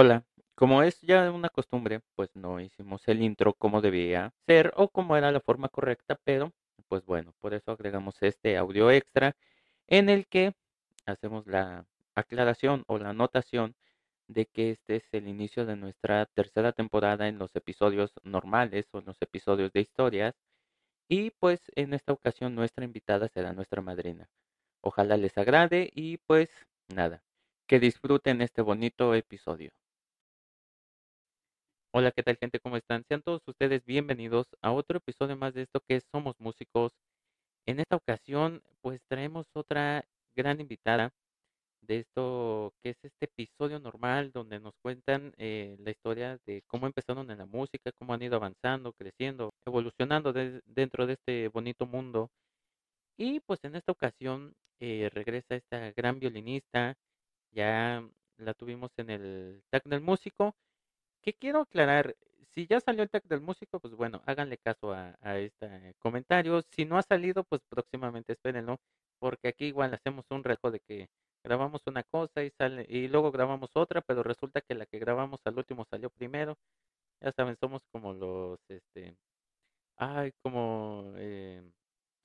Hola, como es ya una costumbre, pues no hicimos el intro como debía ser o como era la forma correcta, pero pues bueno, por eso agregamos este audio extra en el que hacemos la aclaración o la anotación de que este es el inicio de nuestra tercera temporada en los episodios normales o en los episodios de historias y pues en esta ocasión nuestra invitada será nuestra madrina. Ojalá les agrade y pues nada, que disfruten este bonito episodio. Hola, ¿qué tal gente? ¿Cómo están? Sean todos ustedes bienvenidos a otro episodio más de esto que es Somos Músicos. En esta ocasión, pues traemos otra gran invitada de esto que es este episodio normal donde nos cuentan eh, la historia de cómo empezaron en la música, cómo han ido avanzando, creciendo, evolucionando de- dentro de este bonito mundo. Y pues en esta ocasión eh, regresa esta gran violinista, ya la tuvimos en el Tag del Músico que quiero aclarar, si ya salió el tag del músico, pues bueno, háganle caso a, este comentario. Si no ha salido, pues próximamente espérenlo, porque aquí igual hacemos un reto de que grabamos una cosa y sale y luego grabamos otra, pero resulta que la que grabamos al último salió primero. Ya saben, somos como los, este, ay, como eh,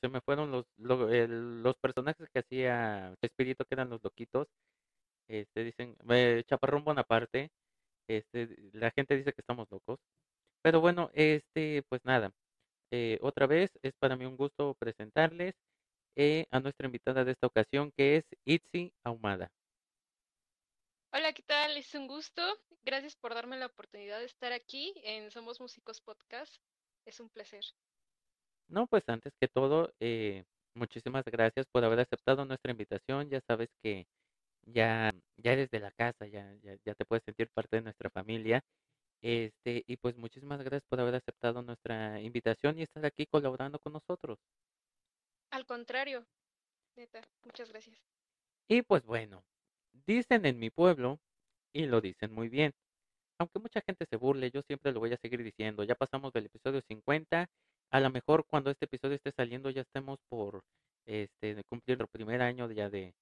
se me fueron los lo- el- los personajes que hacía Espíritu, que eran los loquitos. Este dicen, eh, Chaparrón Bonaparte este, la gente dice que estamos locos. Pero bueno, este, pues nada. eh, otra vez es para mí un gusto presentarles eh, a nuestra invitada de esta ocasión, que es Itzi Ahumada. Hola, ¿qué tal? Es un gusto. Gracias por darme la oportunidad de estar aquí en Somos Músicos Podcast. Es un placer. No, pues antes que todo, eh, muchísimas gracias por haber aceptado nuestra invitación. Ya sabes que ya, ya eres de la casa, ya, ya, ya te puedes sentir parte de nuestra familia. Este, y pues muchísimas gracias por haber aceptado nuestra invitación y estar aquí colaborando con nosotros. Al contrario, neta, muchas gracias. Y pues bueno, dicen en mi pueblo, y lo dicen muy bien, aunque mucha gente se burle, yo siempre lo voy a seguir diciendo, ya pasamos del episodio 50, a lo mejor cuando este episodio esté saliendo ya estemos por este cumplir el primer año ya de,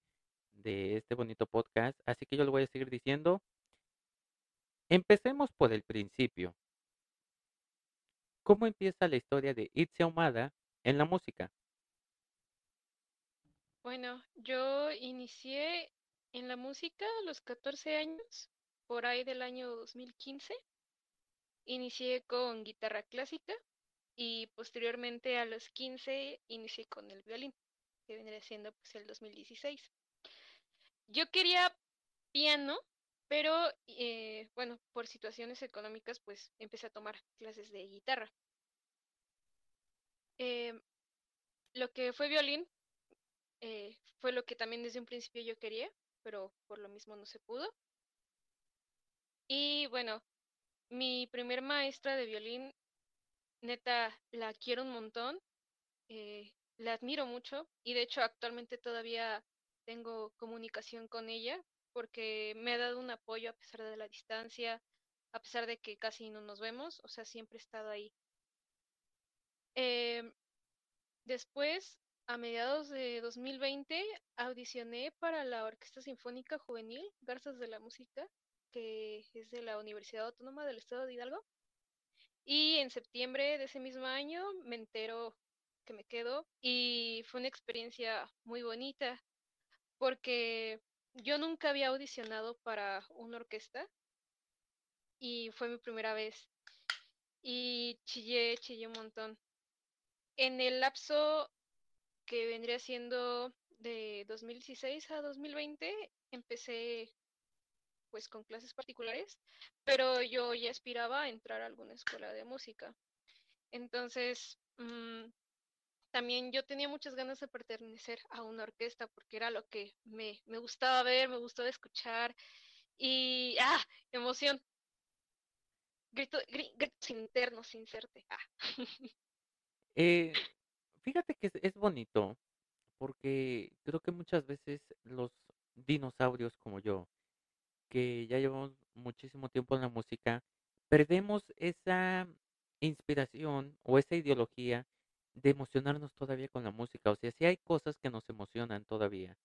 de este bonito podcast, así que yo lo voy a seguir diciendo. Empecemos por el principio. ¿Cómo empieza la historia de Itzi Ahumada en la música? Bueno, yo inicié en la música a los 14 años, por ahí del año 2015. Inicié con guitarra clásica y posteriormente a los 15 inicié con el violín, que vendría siendo pues el 2016. Yo quería piano, pero eh, bueno, por situaciones económicas, pues empecé a tomar clases de guitarra. Eh, lo que fue violín eh, fue lo que también desde un principio yo quería, pero por lo mismo no se pudo. Y bueno, mi primer maestra de violín, neta, la quiero un montón, eh, la admiro mucho y de hecho actualmente todavía tengo comunicación con ella porque me ha dado un apoyo a pesar de la distancia, a pesar de que casi no nos vemos, o sea, siempre he estado ahí. Em, después, a mediados de 2020, audicioné para la Orquesta Sinfónica Juvenil Garzas de la Música, que es de la Universidad Autónoma del Estado de Hidalgo. Y en septiembre de ese mismo año me entero que me quedo y fue una experiencia muy bonita porque yo nunca había audicionado para una orquesta y fue mi primera vez y chillé, chillé un montón. En el lapso que vendría siendo de 2016 a 2020, empecé pues con clases particulares, pero yo ya aspiraba a entrar a alguna escuela de música. Entonces, mm, también yo tenía muchas ganas de pertenecer a una orquesta porque era lo que me, me gustaba ver, me gustaba escuchar y ¡ah! emoción. Grito, gri- gritos internos, inserte. Ah. Eh, fíjate que es, es bonito porque creo que muchas veces los dinosaurios como yo, que ya llevamos muchísimo tiempo en la música, perdemos esa inspiración o esa ideología de emocionarnos todavía con la música. O sea, sí hay cosas que nos emocionan todavía,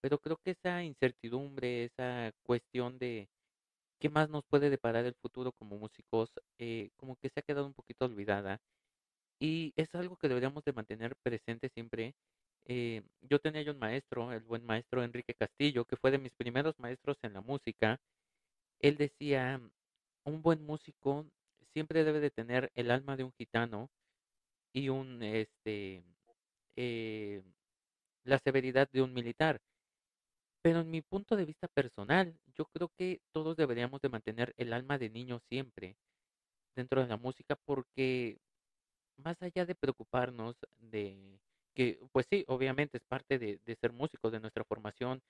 pero creo que esa incertidumbre, esa cuestión de, qué más nos puede deparar el futuro como músicos, eh, como que se ha quedado un poquito olvidada y es algo que deberíamos de mantener presente siempre. Eh, yo tenía yo un maestro, el buen maestro Enrique Castillo, que fue de mis primeros maestros en la música. Él decía, un buen músico siempre debe de tener el alma de un gitano y un, este, eh, la severidad de un militar. Pero en mi punto de vista personal, yo creo que todos deberíamos de mantener el alma de niño siempre dentro de la música porque más allá de preocuparnos de que, pues sí, obviamente es parte de, ser músicos, de nuestra formación,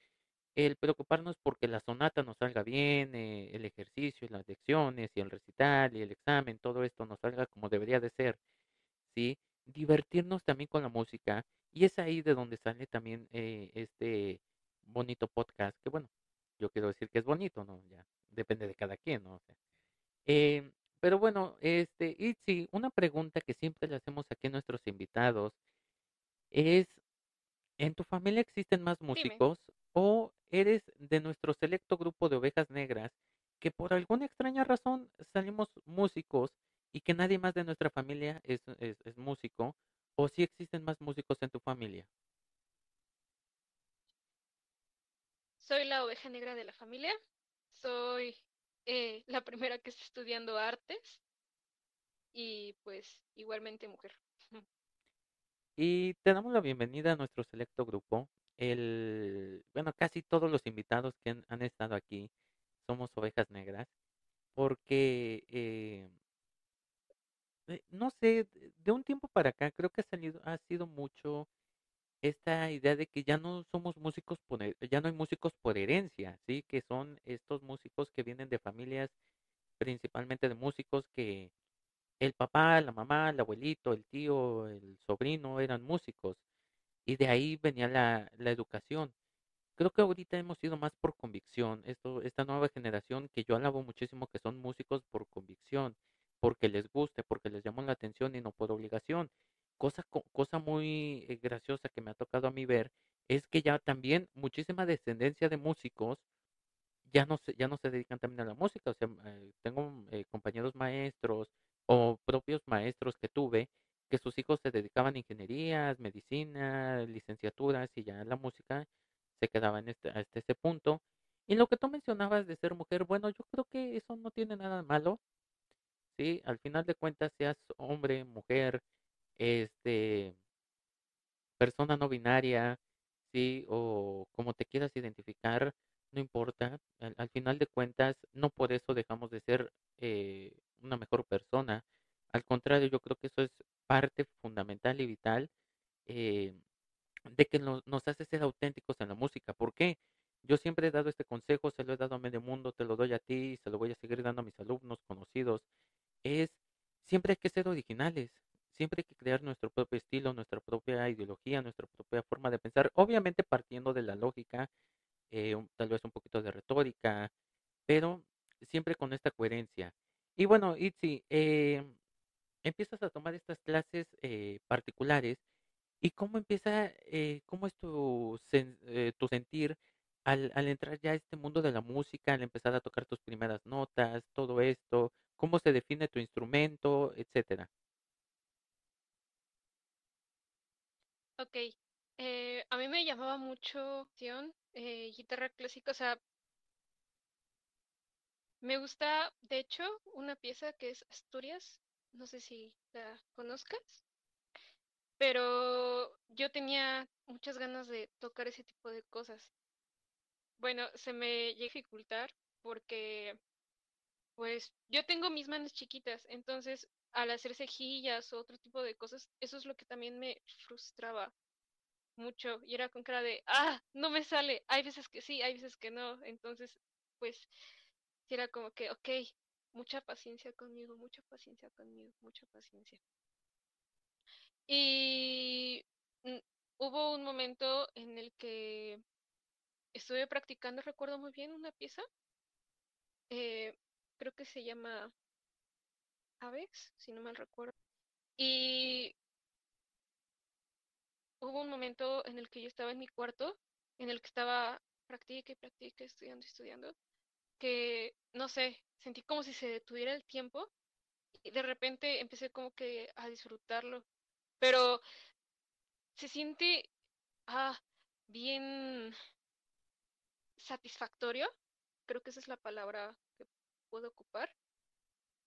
el preocuparnos porque la sonata nos salga bien, eh, el ejercicio, las lecciones y el recital y el examen, todo esto nos salga como debería de ser, ¿sí? Divertirnos también con la música y es ahí de donde sale también eh, este bonito podcast, que bueno, yo quiero decir que es bonito, ¿no? Ya depende de cada quien, ¿no? O sea, eh, pero bueno, este, y sí, una pregunta que siempre le hacemos aquí a nuestros invitados es, ¿en tu familia existen más Dime. músicos o eres de nuestro selecto grupo de ovejas negras que por alguna extraña razón salimos músicos y que nadie más de nuestra familia es, es, es músico? ¿O si existen más músicos en tu familia? Soy la oveja negra de la familia. Soy eh, la primera que está estudiando artes y pues igualmente mujer. Y te damos la bienvenida a nuestro selecto grupo. El, bueno, casi todos los invitados que han, han estado aquí somos ovejas negras, porque eh, eh, no sé, de un tiempo para acá creo que ha salido, ha sido mucho esta idea de que ya no somos músicos por, ya no hay músicos por herencia, ¿sí? Que son estos músicos que vienen de familias principalmente de músicos que el papá, la mamá, el abuelito, el tío, el sobrino eran músicos y de ahí venía la, la educación. Creo que ahorita hemos ido más por convicción. Esto, esta nueva generación que yo alabo muchísimo que son músicos por convicción, porque les guste, porque les llamó la atención y no por obligación. Cosa, co- cosa muy eh, graciosa que me ha tocado a mí ver es que ya también muchísima descendencia de músicos ya no se, ya no se dedican también a la música. O sea, eh, tengo eh, compañeros maestros o propios maestros que tuve que sus hijos se dedicaban a ingenierías, medicina, licenciaturas y ya la música se quedaba en este, hasta ese punto. Y lo que tú mencionabas de ser mujer, bueno, yo creo que eso no tiene nada malo, ¿sí? Al final de cuentas, seas hombre, mujer, este, persona no binaria, sí, o como te quieras identificar, no importa. Al, al final de cuentas, no por eso dejamos de ser eh, una mejor persona. Al contrario, yo creo que eso es parte fundamental y vital eh, de que nos, hace ser auténticos en la música. ¿Por qué? Yo siempre he dado este consejo, se lo he dado a medio mundo, te lo doy a ti se lo voy a seguir dando a mis alumnos conocidos. Es siempre hay que ser originales, siempre hay que crear nuestro propio estilo, nuestra propia ideología, nuestra propia forma de pensar, obviamente partiendo de la lógica, eh, tal vez un poquito de retórica, pero siempre con esta coherencia. Y bueno, Itzi, eh, empiezas a tomar estas clases eh, particulares y cómo empieza, cómo es tu, tu sentir al, al entrar ya a este mundo de la música, al empezar a tocar tus primeras notas, todo esto, cómo se define tu instrumento, etcétera. Ok, eh, a mí me llamaba mucho atención, eh, guitarra clásica, o sea, me gusta, de hecho, una pieza que es Asturias, no sé si la conozcas, pero yo tenía muchas ganas de tocar ese tipo de cosas. Bueno, se me llega dificultar porque, pues, yo tengo mis manos chiquitas, entonces al hacer cejillas o otro tipo de cosas, eso es lo que también me frustraba mucho y era con cara de, ah, no me sale, hay veces que sí, hay veces que no, entonces, pues, era como que, ok, mucha paciencia conmigo, mucha paciencia conmigo, mucha paciencia. Y mm, hubo un momento en el que estuve practicando, recuerdo muy bien, una pieza, eh, creo que se llama Avex, si no mal recuerdo, y hubo un momento en el que yo estaba en mi cuarto, en el que estaba practique y practique, estudiando estudiando que, no sé, sentí como si se detuviera el tiempo y de repente empecé como que a disfrutarlo. Pero se siente ah, bien satisfactorio, creo que esa es la palabra puedo ocupar,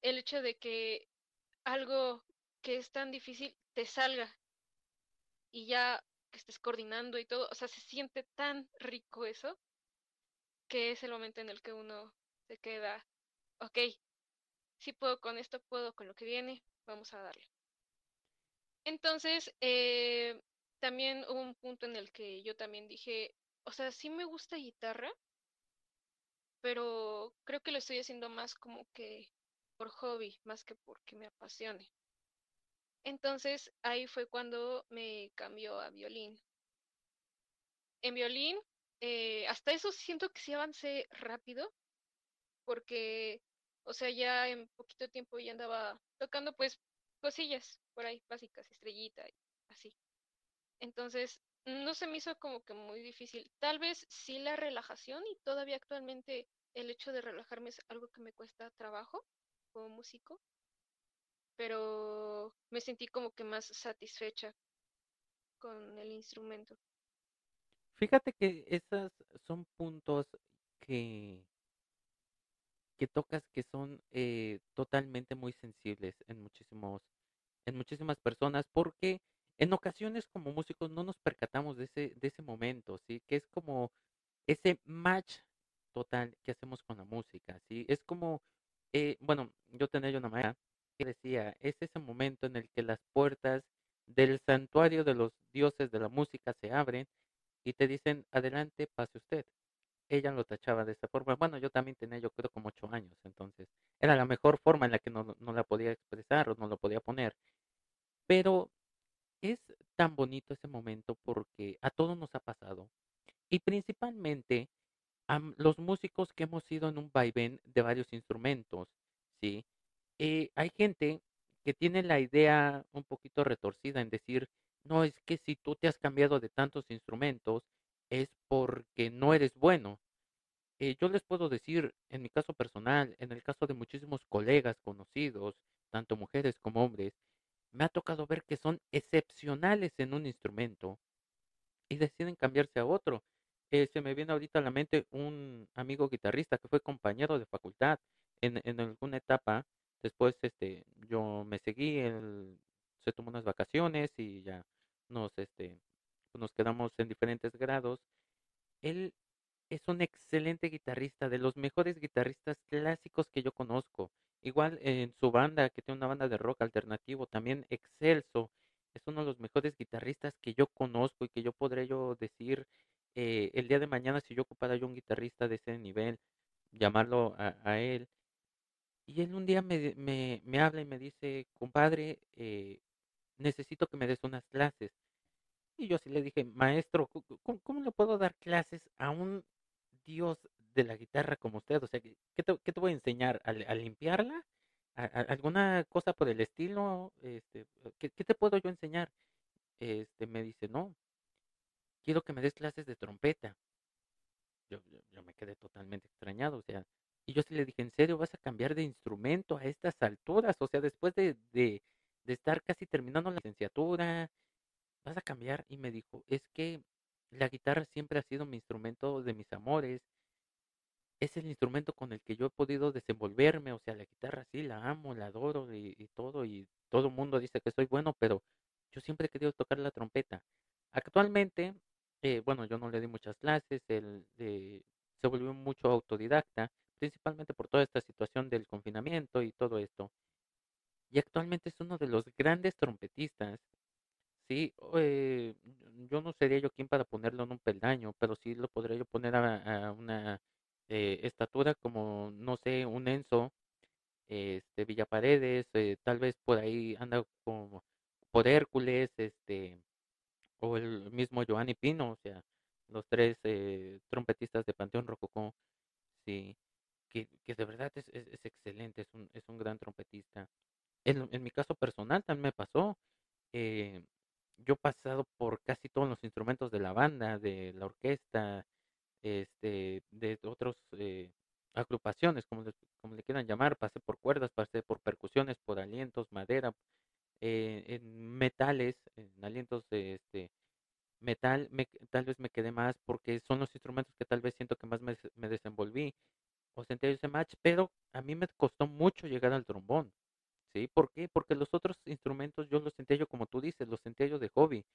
el hecho de que algo que es tan difícil te salga y ya que estés coordinando y todo, o sea, se siente tan rico eso que es el momento en el que uno se queda, ok, si puedo con esto, puedo con lo que viene, vamos a darle. Entonces, eh, también hubo un punto en el que yo también dije, o sea, sí me gusta guitarra, pero creo que lo estoy haciendo más como que por hobby, más que porque me apasione. Entonces ahí fue cuando me cambió a violín. En violín, eh, hasta eso siento que sí avancé rápido, porque, o sea, ya en poquito tiempo ya andaba tocando pues cosillas por ahí, básicas, estrellita así. Entonces, no se me hizo como que muy difícil. Tal vez sí la relajación y todavía actualmente el hecho de relajarme es algo que me cuesta trabajo como músico, pero me sentí como que más satisfecha con el instrumento. Fíjate que esos son puntos que, que tocas que son eh, totalmente muy sensibles en muchísimos, en muchísimas personas, porque en ocasiones como músicos no nos percatamos de ese, de ese momento, ¿sí? Que es como ese match total que hacemos con la música, ¿sí? Es como, eh, bueno, yo tenía una maestra que decía, es ese momento en el que las puertas del santuario de los dioses de la música se abren y te dicen, adelante, pase usted. Ella lo tachaba de esa forma. Bueno, yo también tenía, yo creo, como ocho años, entonces era la mejor forma en la que no, no la podía expresar o no lo podía poner. Pero tan bonito ese momento porque a todos nos ha pasado. Y principalmente a los músicos que hemos ido en un vaivén de varios instrumentos, ¿sí? Eh, hay gente que tiene la idea un poquito retorcida en decir, no, es que si tú te has cambiado de tantos instrumentos es porque no eres bueno. Eh, yo les puedo decir, en mi caso personal, en el caso de muchísimos colegas conocidos, tanto mujeres como hombres, me ha tocado ver que son excepcionales en un instrumento y deciden cambiarse a otro. Eh, se me viene ahorita a la mente un amigo guitarrista que fue compañero de facultad en, en alguna etapa. Después este, yo me seguí, él se tomó unas vacaciones y ya nos, este, nos quedamos en diferentes grados. Él es un excelente guitarrista, de los mejores guitarristas clásicos que yo conozco. Igual en su banda, que tiene una banda de rock alternativo, también excelso. Es uno de los mejores guitarristas que yo conozco y que yo podré yo decir eh, el día de mañana si yo ocupara yo un guitarrista de ese nivel, llamarlo a, él. Y él un día me, me, habla y me dice, compadre, eh, necesito que me des unas clases. Y yo sí le dije, maestro, ¿cómo, ¿cómo, le puedo dar clases a un dios de la guitarra como usted? O sea, ¿qué te, voy a enseñar? ¿A, limpiarla? ¿A, alguna cosa por el estilo? Este, ¿qué, ¿Qué te puedo yo enseñar? Este, me dice, no, quiero que me des clases de trompeta. Yo, me quedé totalmente extrañado, o sea, y yo sí le dije, ¿en serio vas a cambiar de instrumento a estas alturas? O sea, después de, de, de estar casi terminando la licenciatura, vas a cambiar. Y me dijo, es que la guitarra siempre ha sido mi instrumento de mis amores. Es el instrumento con el que yo he podido desenvolverme. O sea, la guitarra sí la amo, la adoro y, todo. Y todo el mundo dice que soy bueno, pero yo siempre he querido tocar la trompeta. Actualmente, eh, bueno, yo no le di muchas clases. Él eh, se volvió mucho autodidacta, principalmente por toda esta situación del confinamiento y todo esto. Y actualmente es uno de los grandes trompetistas Sí, eh, yo no sería yo quien para ponerlo en un peldaño, pero sí lo podría yo poner a, una eh, estatura como, no sé, un Enzo, este, Villaparedes, eh, tal vez por ahí anda como por Hércules, este, o el mismo Giovanni Pino, o sea, los tres trompetistas de Panteón Rococó, sí, que, de verdad es, es, es excelente, es un, es un gran trompetista. En, en mi caso personal también me pasó, eh, yo he pasado por casi todos los instrumentos de la banda, de la orquesta, este, de otras eh, agrupaciones, como le, como le quieran llamar, pasé por cuerdas, pasé por percusiones, por alientos, madera, eh, en metales, en alientos de este, metal, me, tal vez me quedé más porque son los instrumentos que tal vez siento que más me, desenvolví o senté ese match, pero a mí me costó mucho llegar al trombón. ¿Sí? ¿Por qué? Porque los otros instrumentos yo los sentía yo, como tú dices, los sentía yo de hobby.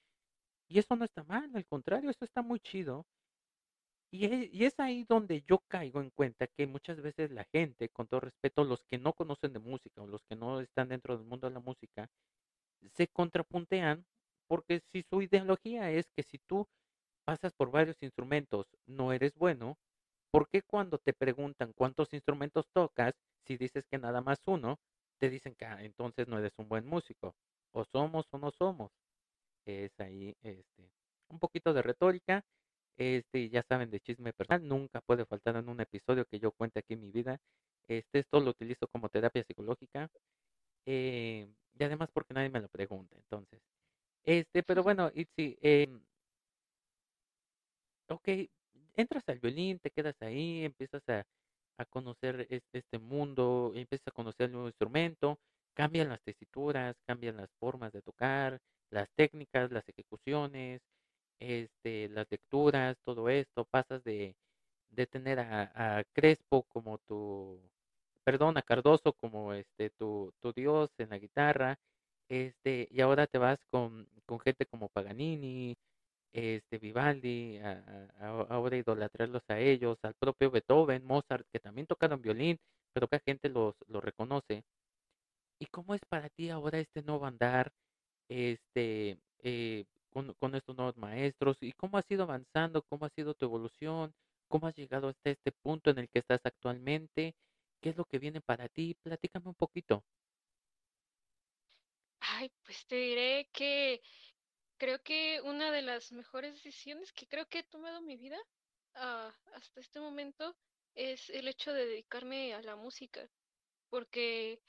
Y eso no está mal, al contrario, eso está muy chido. Y es, y es ahí donde yo caigo en cuenta que muchas veces la gente, con todo respeto, los que no conocen de música o los que no están dentro del mundo de la música, se contrapuntean porque si su ideología es que si tú pasas por varios instrumentos no eres bueno, ¿por qué cuando te preguntan cuántos instrumentos tocas, si dices que nada más uno, te dicen que ah, entonces no eres un buen músico? O somos o no somos. Es ahí este, un poquito de retórica. Este, ya saben, de chisme personal, nunca puede faltar en un episodio que yo cuente aquí mi vida. Este, esto lo utilizo como terapia psicológica. Eh, y además porque nadie me lo pregunta, entonces. Este, pero bueno, Itzi, eh, ok, entras al violín, te quedas ahí, empiezas a, conocer este, este mundo, empiezas a conocer el nuevo instrumento, cambian las tesituras, cambian las formas de tocar, las técnicas, las ejecuciones, este, las lecturas, todo esto, pasas de, de tener a, a Crespo como tu, perdón, a Cardoso como este tu, tu dios en la guitarra, este, y ahora te vas con, con gente como Paganini, este Vivaldi, a, ahora idolatrarlos a ellos, al propio Beethoven, Mozart, que también tocaron violín, pero que gente los, los reconoce. ¿Y cómo es para ti ahora este nuevo andar, este, eh, con, con estos nuevos maestros? ¿Y cómo has ido avanzando? ¿Cómo ha sido tu evolución? ¿Cómo has llegado hasta este punto en el que estás actualmente? ¿Qué es lo que viene para ti? Platícame un poquito. Ay, pues te diré que creo que una de las mejores decisiones que creo que he tomado en mi vida ah, hasta este momento es el hecho de dedicarme a la música, porque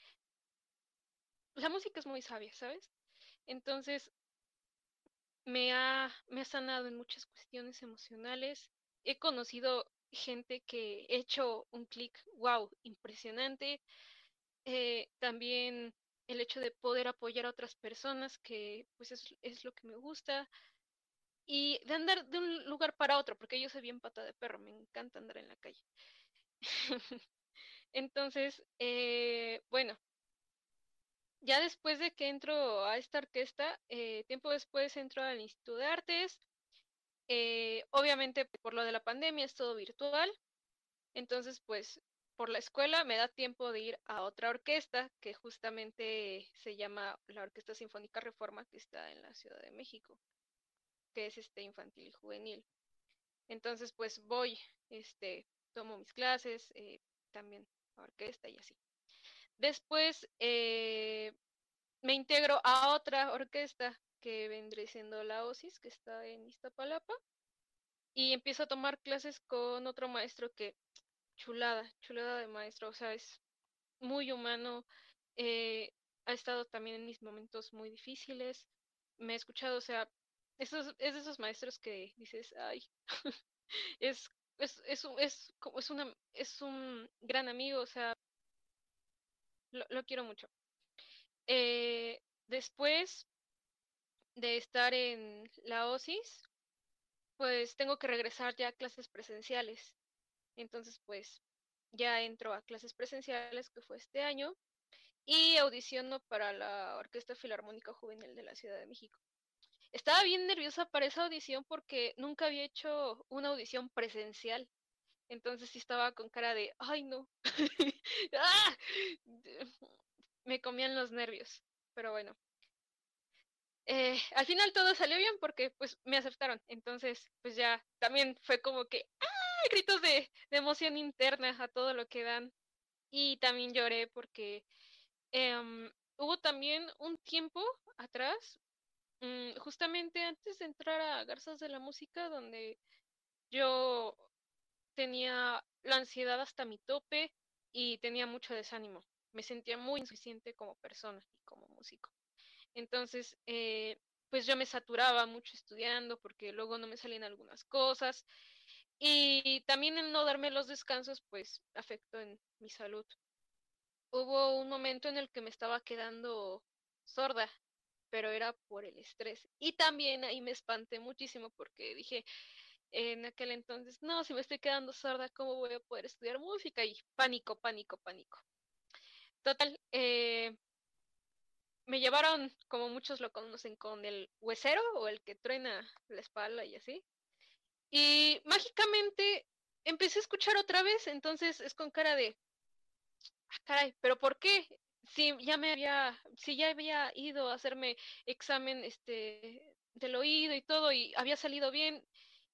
la música es muy sabia, ¿sabes? Entonces, me ha, me ha sanado en muchas cuestiones emocionales. He conocido gente que he hecho un clic, wow, impresionante. Eh, también el hecho de poder apoyar a otras personas, que pues es, es, lo que me gusta. Y de andar de un lugar para otro, porque yo soy bien pata de perro, me encanta andar en la calle. Entonces, eh, bueno, ya después de que entro a esta orquesta, eh, tiempo después entro al Instituto de Artes. Eh, obviamente por lo de la pandemia es todo virtual. Entonces, pues por la escuela me da tiempo de ir a otra orquesta que justamente se llama la Orquesta Sinfónica Reforma que está en la Ciudad de México, que es este infantil y juvenil. Entonces, pues voy, este, tomo mis clases, eh, también a orquesta y así. Después eh, me integro a otra orquesta que vendré siendo la OSIS, que está en Iztapalapa, y empiezo a tomar clases con otro maestro que chulada, chulada de maestro, o sea, es muy humano, eh, ha estado también en mis momentos muy difíciles, me ha escuchado, o sea, esos, es de esos maestros que dices, ay, es, es, es, es, es, una, es un gran amigo, o sea, lo, quiero mucho. Eh, después de estar en la OSIS, pues tengo que regresar ya a clases presenciales. Entonces, pues ya entro a clases presenciales, que fue este año, y audiciono para la Orquesta Filarmónica Juvenil de la Ciudad de México. Estaba bien nerviosa para esa audición porque nunca había hecho una audición presencial. Entonces sí estaba con cara de, ay no, ¡Ah! me comían los nervios. Pero bueno, eh, al final todo salió bien porque pues me aceptaron. Entonces pues ya también fue como que, ¡ah! Gritos de, emoción interna a todo lo que dan. Y también lloré porque eh, hubo también un tiempo atrás, um, justamente antes de entrar a Garzas de la Música, donde yo tenía la ansiedad hasta mi tope y tenía mucho desánimo. Me sentía muy insuficiente como persona y como músico. Entonces, eh, pues yo me saturaba mucho estudiando porque luego no me salían algunas cosas y también el no darme los descansos, pues afectó en mi salud. Hubo un momento en el que me estaba quedando sorda, pero era por el estrés. Y también ahí me espanté muchísimo porque dije en aquel entonces, no, si me estoy quedando sorda, ¿cómo voy a poder estudiar música? Y pánico, pánico, pánico. Total, eh, me llevaron, como muchos lo conocen, con el huesero o el que truena la espalda y así. Y mágicamente empecé a escuchar otra vez, entonces es con cara de, ah, caray, pero ¿por qué? Si ya me había, si ya había ido a hacerme examen este del oído y todo y había salido bien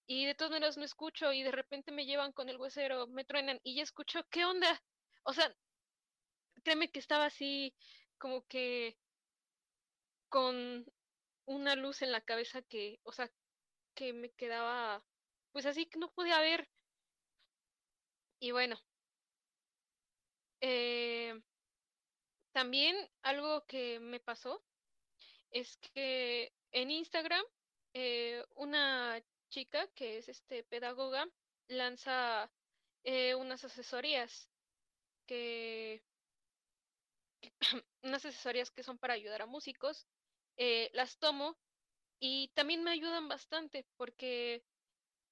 y de todas maneras no escucho y de repente me llevan con el huesero, me truenan y ya escucho, ¿qué onda? O sea, créeme que estaba así como que con una luz en la cabeza que, o sea, que me quedaba pues así que no podía ver. Y bueno, eh, también algo que me pasó es que en Instagram eh, una chica que es este pedagoga lanza eh, unas asesorías que unas asesorías que son para ayudar a músicos las tomo y también me ayudan bastante porque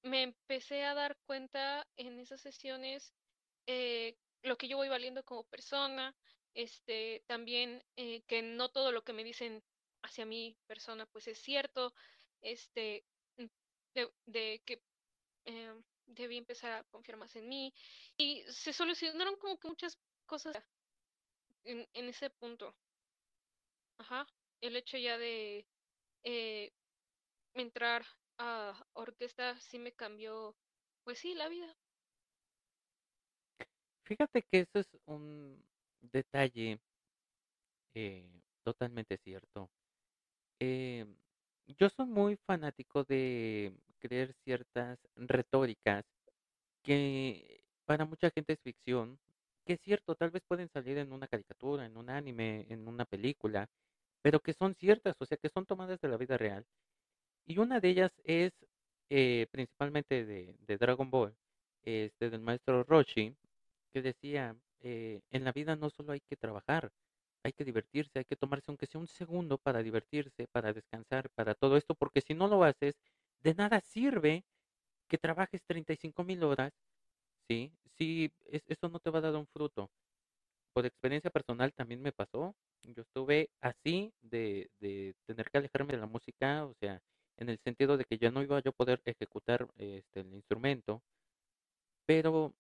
me empecé a dar cuenta en esas sesiones eh, lo que yo voy valiendo como persona, este, también eh, que no todo lo que me dicen hacia mi persona pues es cierto, este, mm, de, que eh, debí empezar a confiar más en mí y se solucionaron como que muchas cosas en, en ese punto. Ajá, el hecho ya de entrar orquesta sí me cambió, pues sí, la vida. Fíjate que eso es un detalle eh, totalmente cierto. Eh, yo soy muy fanático de creer ciertas retóricas que para mucha gente es ficción, que es cierto, tal vez pueden salir en una caricatura, en un anime, en una película, pero que son ciertas, o sea, que son tomadas de la vida real y una de ellas es eh, principalmente de, Dragon Ball, este, del maestro Roshi, que decía, eh, en la vida no solo hay que trabajar, hay que divertirse, hay que tomarse aunque sea un segundo para divertirse, para descansar, para todo esto, porque si no lo haces, de nada sirve que trabajes 35 mil horas, ¿sí? Si eso no te va a dar un fruto. Por experiencia personal también me pasó, yo estuve así de, de tener que alejarme de la música, o sea, en el sentido de que ya no iba yo a poder ejecutar este, el instrumento, pero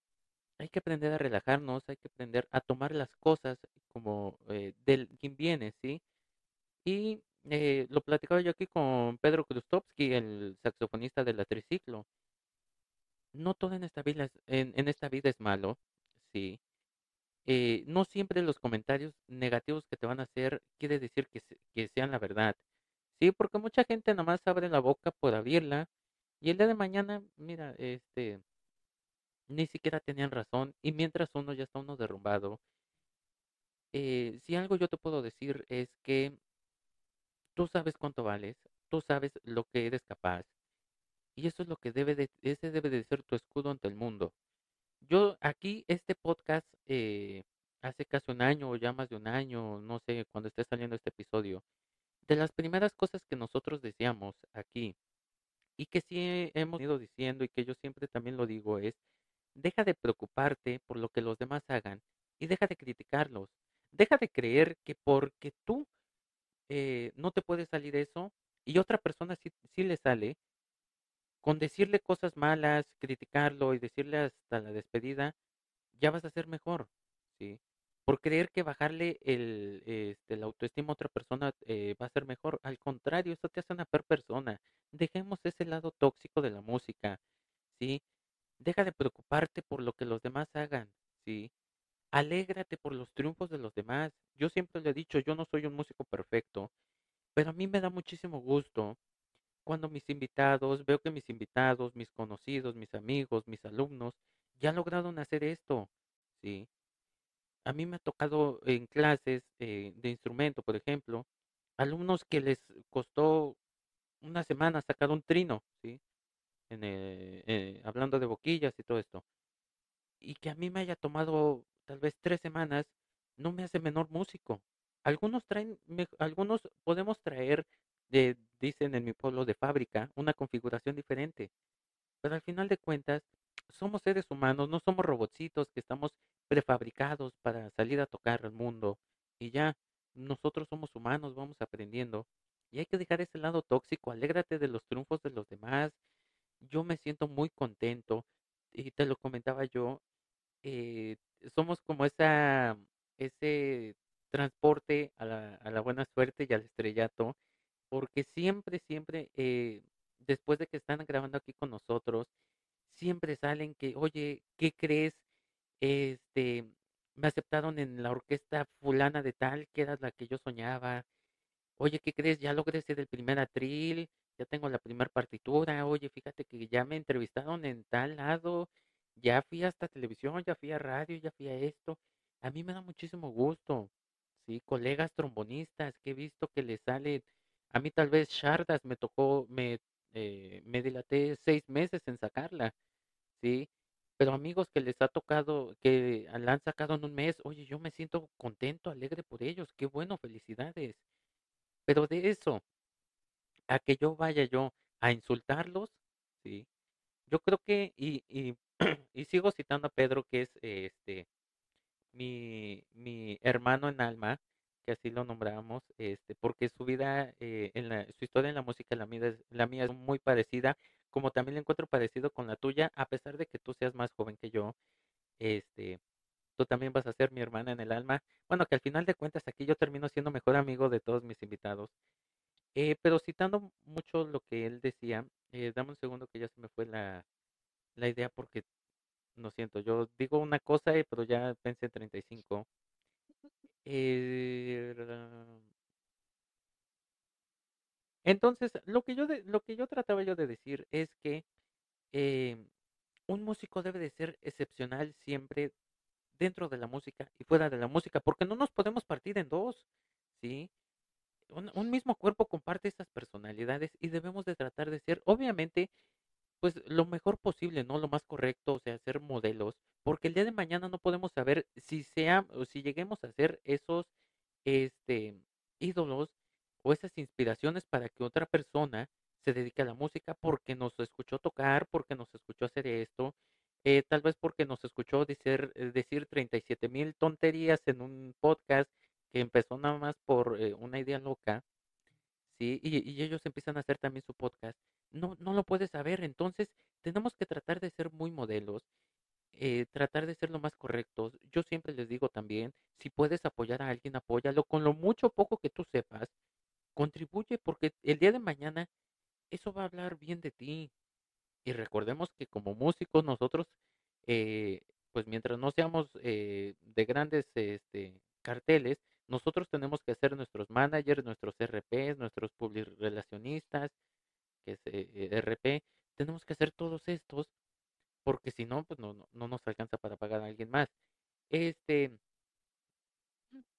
hay que aprender a relajarnos, hay que aprender a tomar las cosas como eh, del quien viene, ¿sí? Y eh, lo platicaba yo aquí con Pedro Krustovsky, el saxofonista de la triciclo. No todo en esta vida es, en, esta vida es malo, sí. Eh, no siempre los comentarios negativos que te van a hacer quiere decir que, que sean la verdad. Sí, porque mucha gente nomás abre la boca por abrirla y el día de mañana, mira, este, ni siquiera tenían razón y mientras uno ya está uno derrumbado, eh, si algo yo te puedo decir es que tú sabes cuánto vales, tú sabes lo que eres capaz y eso es lo que debe de, ese debe de ser tu escudo ante el mundo. Yo aquí, este podcast, eh, hace casi un año o ya más de un año, no sé, cuando esté saliendo este episodio, de las primeras cosas que nosotros decíamos aquí y que sí hemos ido diciendo y que yo siempre también lo digo es, deja de preocuparte por lo que los demás hagan y deja de criticarlos. Deja de creer que porque tú eh, no te puede salir eso y otra persona sí, sí le sale, con decirle cosas malas, criticarlo y decirle hasta la despedida, ya vas a ser mejor, ¿sí? Por creer que bajarle el, este, autoestima a otra persona eh, va a ser mejor. Al contrario, eso te hace una peor persona. Dejemos ese lado tóxico de la música, ¿sí? Deja de preocuparte por lo que los demás hagan, ¿sí? Alégrate por los triunfos de los demás. Yo siempre le he dicho, yo no soy un músico perfecto, pero a mí me da muchísimo gusto cuando mis invitados, veo que mis invitados, mis conocidos, mis amigos, mis alumnos, ya han logrado hacer esto, ¿sí? A mí me ha tocado en clases eh, de instrumento, por ejemplo, alumnos que les costó una semana sacar un trino, ¿sí? Eh, hablando de boquillas y todo esto. Y que a mí me haya tomado tal vez tres semanas, no me hace menor músico, Algunos traen, algunos podemos traer, dicen en mi pueblo de fábrica, una configuración diferente, pero al final de cuentas somos seres humanos, no somos robotcitos que estamos prefabricados para salir a tocar al mundo y ya, nosotros somos humanos, vamos aprendiendo y hay que dejar ese lado tóxico, alégrate de los triunfos de los demás. Yo me siento muy contento y te lo comentaba yo, eh, somos como esa, ese transporte a la, a la buena suerte y al estrellato, porque siempre, siempre, eh, después de que están grabando aquí con nosotros, siempre salen que, oye, ¿qué crees? Este, me aceptaron en la orquesta fulana de tal, que era la que yo soñaba. Oye, ¿qué crees? Ya logré ser el primer atril, ya tengo la primera partitura. Oye, fíjate que ya me entrevistaron en tal lado, ya fui hasta televisión, ya fui a radio, ya fui a esto. A mí me da muchísimo gusto, sí, colegas trombonistas que he visto que les sale, a mí tal vez Shardas me tocó, me, eh, me dilaté seis meses en sacarla, sí, pero amigos que les ha tocado, que la han sacado en un mes, oye, yo me siento contento, alegre por ellos, qué bueno, felicidades. Pero de eso, a que yo vaya yo a insultarlos, sí, yo creo que, y, y, sigo citando a Pedro, que es este mi, mi hermano en alma, que así lo nombramos, este, porque su vida, eh, en la, su historia en la música, la mía, la mía es muy parecida, como también la encuentro parecido con la tuya, a pesar de que tú seas más joven que yo, este, tú también vas a ser mi hermana en el alma. Bueno, que al final de cuentas aquí yo termino siendo mejor amigo de todos mis invitados. Eh, pero citando mucho lo que él decía, eh, dame un segundo que ya se me fue la, la idea porque lo siento, yo digo una cosa, eh, pero ya pensé en 35. Eh, entonces, lo que yo de- lo que yo trataba yo de decir es que eh, un músico debe de ser excepcional siempre dentro de la música y fuera de la música, porque no nos podemos partir en dos, ¿sí? Un, un mismo cuerpo comparte estas personalidades y debemos de tratar de ser, obviamente, pues lo mejor posible, ¿no? Lo más correcto, o sea, ser modelos, porque el día de mañana no podemos saber si sea o si lleguemos a ser esos este ídolos o esas inspiraciones para que otra persona se dedique a la música porque nos escuchó tocar, porque nos escuchó hacer esto, eh, tal vez porque nos escuchó decir, eh, decir 37 mil tonterías en un podcast que empezó nada más por eh, una idea loca Sí, y, ellos empiezan a hacer también su podcast. No, no lo puedes saber, entonces tenemos que tratar de ser muy modelos, tratar de ser lo más correctos. Yo siempre les digo también, si puedes apoyar a alguien, apóyalo con lo mucho poco que tú sepas, porque el día de mañana eso va a hablar bien de ti. Y recordemos que como músicos nosotros, eh, pues mientras no seamos eh, de grandes este, carteles, nosotros tenemos que ser nuestros managers, nuestros RPs, nuestros public relacionistas, que es eh, RP. Tenemos que hacer todos estos porque si no, pues no, no, no nos alcanza para pagar a alguien más. Este,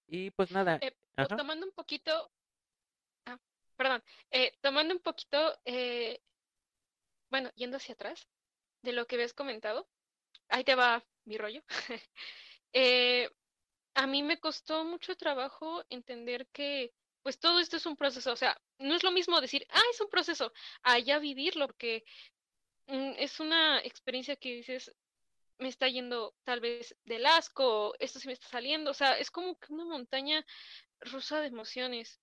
y pues nada, Eh, ajá, tomando un poquito, perdón, eh, tomando un poquito, eh, bueno, yendo hacia atrás de lo que habías comentado, ahí te va mi rollo. Eh, a mí me costó mucho trabajo entender que, pues todo esto es un proceso, o sea, no es lo mismo decir, ah, es un proceso, a ya vivirlo, porque mm, es una experiencia que dices, me está yendo tal vez del asco, esto sí me está saliendo, o sea, es como que una montaña rusa de emociones.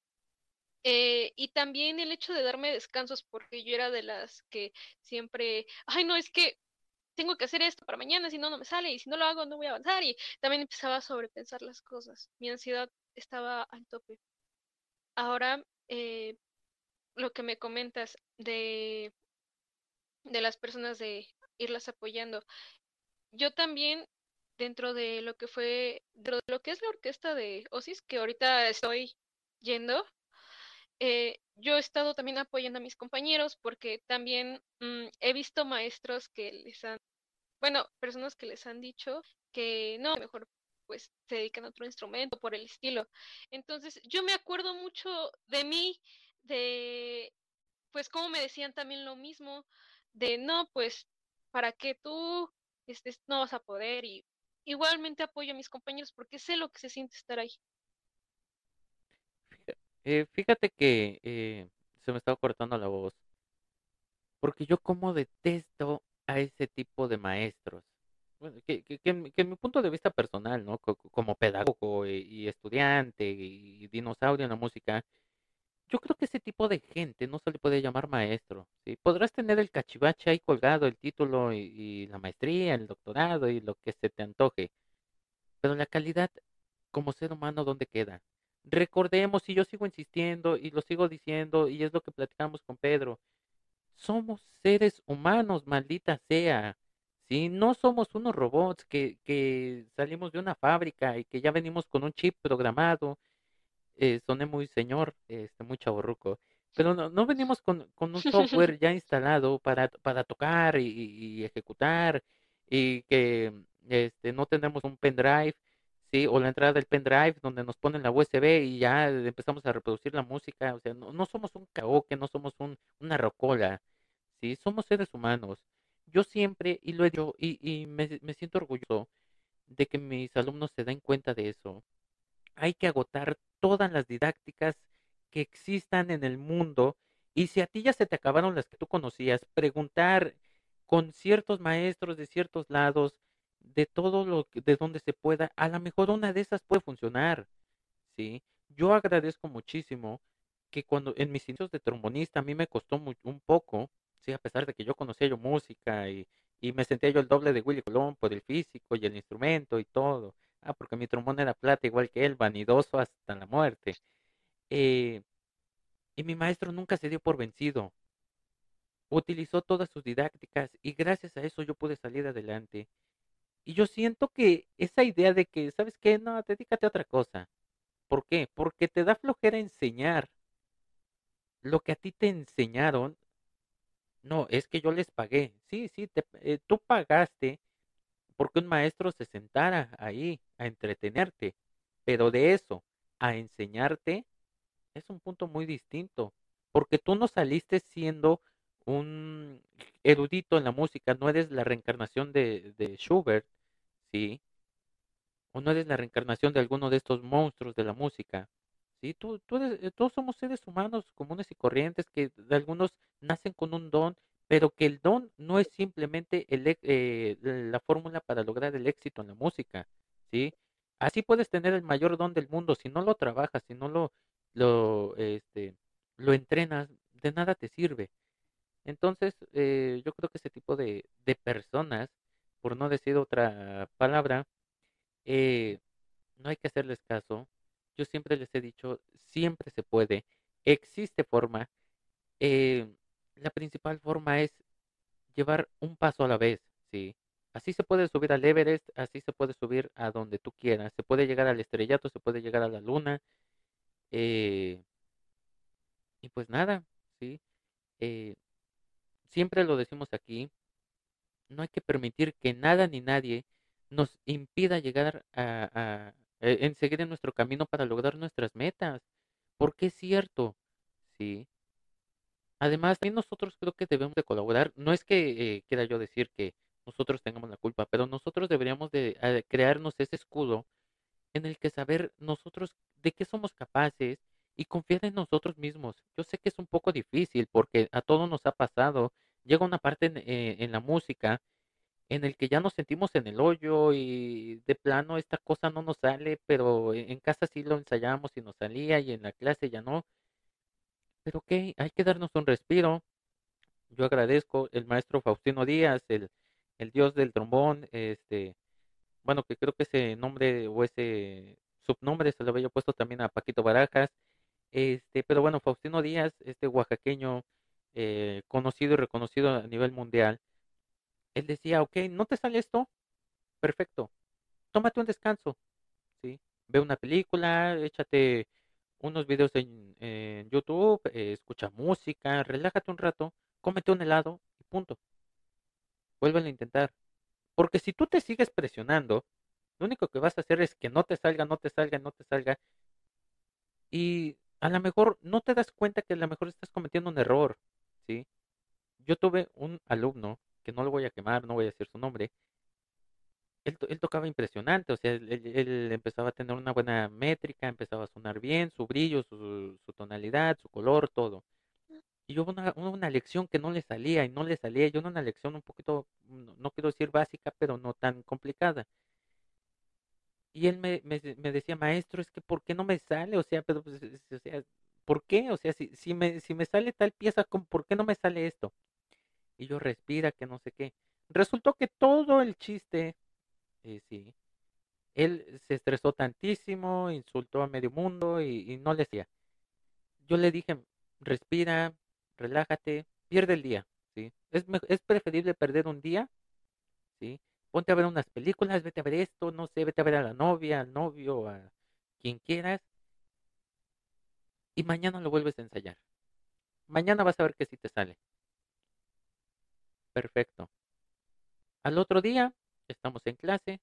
Eh, y también el hecho de darme descansos, porque yo era de las que siempre, ay, no, es que tengo que hacer esto para mañana, si no, no me sale, y si no lo hago, no voy a avanzar, y también empezaba a sobrepensar las cosas. Mi ansiedad estaba al tope. Ahora, eh, lo que me comentas de, de las personas de irlas apoyando, yo también, dentro de lo que fue, dentro de lo que es la orquesta de Osis, que ahorita estoy yendo, eh, yo he estado también apoyando a mis compañeros porque también mm, he visto maestros que les han, bueno, personas que les han dicho que no, mejor pues se dedican a otro instrumento por el estilo. Entonces, yo me acuerdo mucho de mí, de pues como me decían también lo mismo, de no, pues para que tú estés, no vas a poder y igualmente apoyo a mis compañeros porque sé lo que se siente estar ahí. Eh, fíjate que eh, se me estaba cortando la voz, porque yo como detesto a ese tipo de maestros. Bueno, que, que, que en mi punto de vista personal, ¿no? Co- co- como pedagogo y, estudiante y dinosaurio en la música, yo creo que ese tipo de gente no se le puede llamar maestro. Podrás tener el cachivache ahí colgado, el título y la maestría, el doctorado y lo que se te antoje, pero la calidad como ser humano, ¿dónde queda? Recordemos, y yo sigo insistiendo y lo sigo diciendo, y es lo que platicamos con Pedro, somos seres humanos, maldita sea. Si no somos unos robots que, que salimos de una fábrica y que ya venimos con un chip programado, eh, soné muy señor, este, muy chavorruco, pero no, no venimos con, con un software ya instalado para, para tocar y, y- y ejecutar y que este, no tenemos un pendrive, ¿sí? O la entrada del pendrive donde nos ponen la USB y ya empezamos a reproducir la música, o sea, no, no somos un karaoke, no somos un, una rocola, ¿sí? Somos seres humanos. Yo siempre, y lo he dicho, y, y me, me siento orgulloso de que mis alumnos se den cuenta de eso hay que agotar todas las didácticas que existan en el mundo y si a ti ya se te acabaron las que tú conocías, preguntar con ciertos maestros de ciertos lados, de todo lo que, de donde se pueda, a lo mejor una de esas puede funcionar, ¿sí? Yo agradezco muchísimo que cuando en mis inicios de trombonista a mí me costó mu- un poco, sí, a pesar de que yo conocía yo música y, y me sentía yo el doble de Willy Colón por el físico y el instrumento y todo. Ah, porque mi trombón era plata igual que él, vanidoso hasta la muerte. Eh, y mi maestro nunca se dio por vencido. Utilizó todas sus didácticas y gracias a eso yo pude salir adelante. Y yo siento que esa idea de que, ¿sabes qué? No, dedícate a otra cosa. ¿Por qué? Porque te da flojera enseñar lo que a ti te enseñaron. No, es que yo les pagué. Sí, sí, te- eh, tú pagaste porque un maestro se sentara ahí a entretenerte, pero de eso a enseñarte es un punto muy distinto, porque tú no saliste siendo un erudito en la música, no eres la reencarnación de, de Schubert, O no eres la reencarnación de alguno de estos monstruos de la música, ¿sí? Tú, tú eh, todos somos seres humanos comunes y corrientes que de algunos nacen con un don, pero que el don no es simplemente e- eh, la fórmula para lograr el éxito en la música, ¿sí? Así puedes tener el mayor don del mundo, si no lo trabajas, si no lo, lo, este, entrenas, de nada te sirve. Entonces, eh, yo creo que ese tipo de, de personas, por no decir otra palabra, eh, no hay que hacerles caso. Yo siempre les he dicho, siempre se puede, existe forma. eh, la principal forma es llevar un paso a la vez, ¿sí? Así se puede subir al Everest, así se puede subir a donde tú quieras. Se puede llegar al estrellato, se puede llegar a la luna. eh, y pues nada, ¿sí? Siempre lo decimos aquí, no hay que permitir que nada ni nadie nos impida llegar a, e- en seguir en nuestro camino para lograr nuestras metas, porque es cierto, sí. Además, también nosotros creo que debemos de colaborar. No es que eh, quiera yo decir que nosotros tengamos la culpa, pero nosotros deberíamos de eh, crearnos ese escudo en el que saber nosotros de qué somos capaces y confiar en nosotros mismos. Yo sé que es un poco difícil porque a todos nos ha pasado. Llega una parte en, eh, en la música en el que ya nos sentimos en el hoyo y de plano esta cosa no nos sale, pero en en casa sí lo ensayamos y nos salía y en la clase ya no. Pero ok, hay que darnos un respiro. Yo agradezco el maestro Faustino Díaz, el, el dios del trombón, este, bueno, que creo que ese nombre o ese subnombre se lo había puesto también a Paquito Barajas, este, pero bueno, Faustino Díaz, este oaxaqueño eh, conocido y reconocido a nivel mundial, él decía, ok, ¿no te sale esto? Perfecto, tómate un descanso, ¿sí? Ve una película, échate unos videos en, YouTube, eh, escucha música, relájate un rato, cómete un helado y punto, vuélvelo a intentar. Porque si tú te sigues presionando, lo único que vas a hacer es que no te salga, no te salga, no te salga. Y a lo mejor no te das cuenta que a lo mejor estás cometiendo un error, ¿sí? Yo tuve un alumno, que no lo voy a quemar, no voy a decir su nombre, él, él tocaba impresionante, o sea, él, él- empezaba a tener una buena métrica, empezaba a sonar bien, su brillo, su, su tonalidad, su color, todo. Y hubo una, una lección que no le salía y no le salía. Yo una lección un poquito, no, quiero decir básica, pero no tan complicada. Y él me, me, me, decía, maestro, es que ¿por qué no me sale? O sea, pero, pues, o sea, ¿por qué? O sea, si, si, me, si me sale tal pieza, ¿por qué no me sale esto? Y yo respira, que no sé qué. Resultó que todo el chiste, eh, sí, él se estresó tantísimo, insultó a medio mundo y, no le decía. Yo le dije, respira, relájate, pierde el día, ¿sí? Es, es preferible perder un día, ¿sí? Ponte a ver unas películas, vete a ver esto, no sé, vete a ver a la novia, al novio, a quien quieras, y mañana lo vuelves a ensayar. Mañana vas a ver que si te sale. Perfecto. Al otro día, estamos en clase.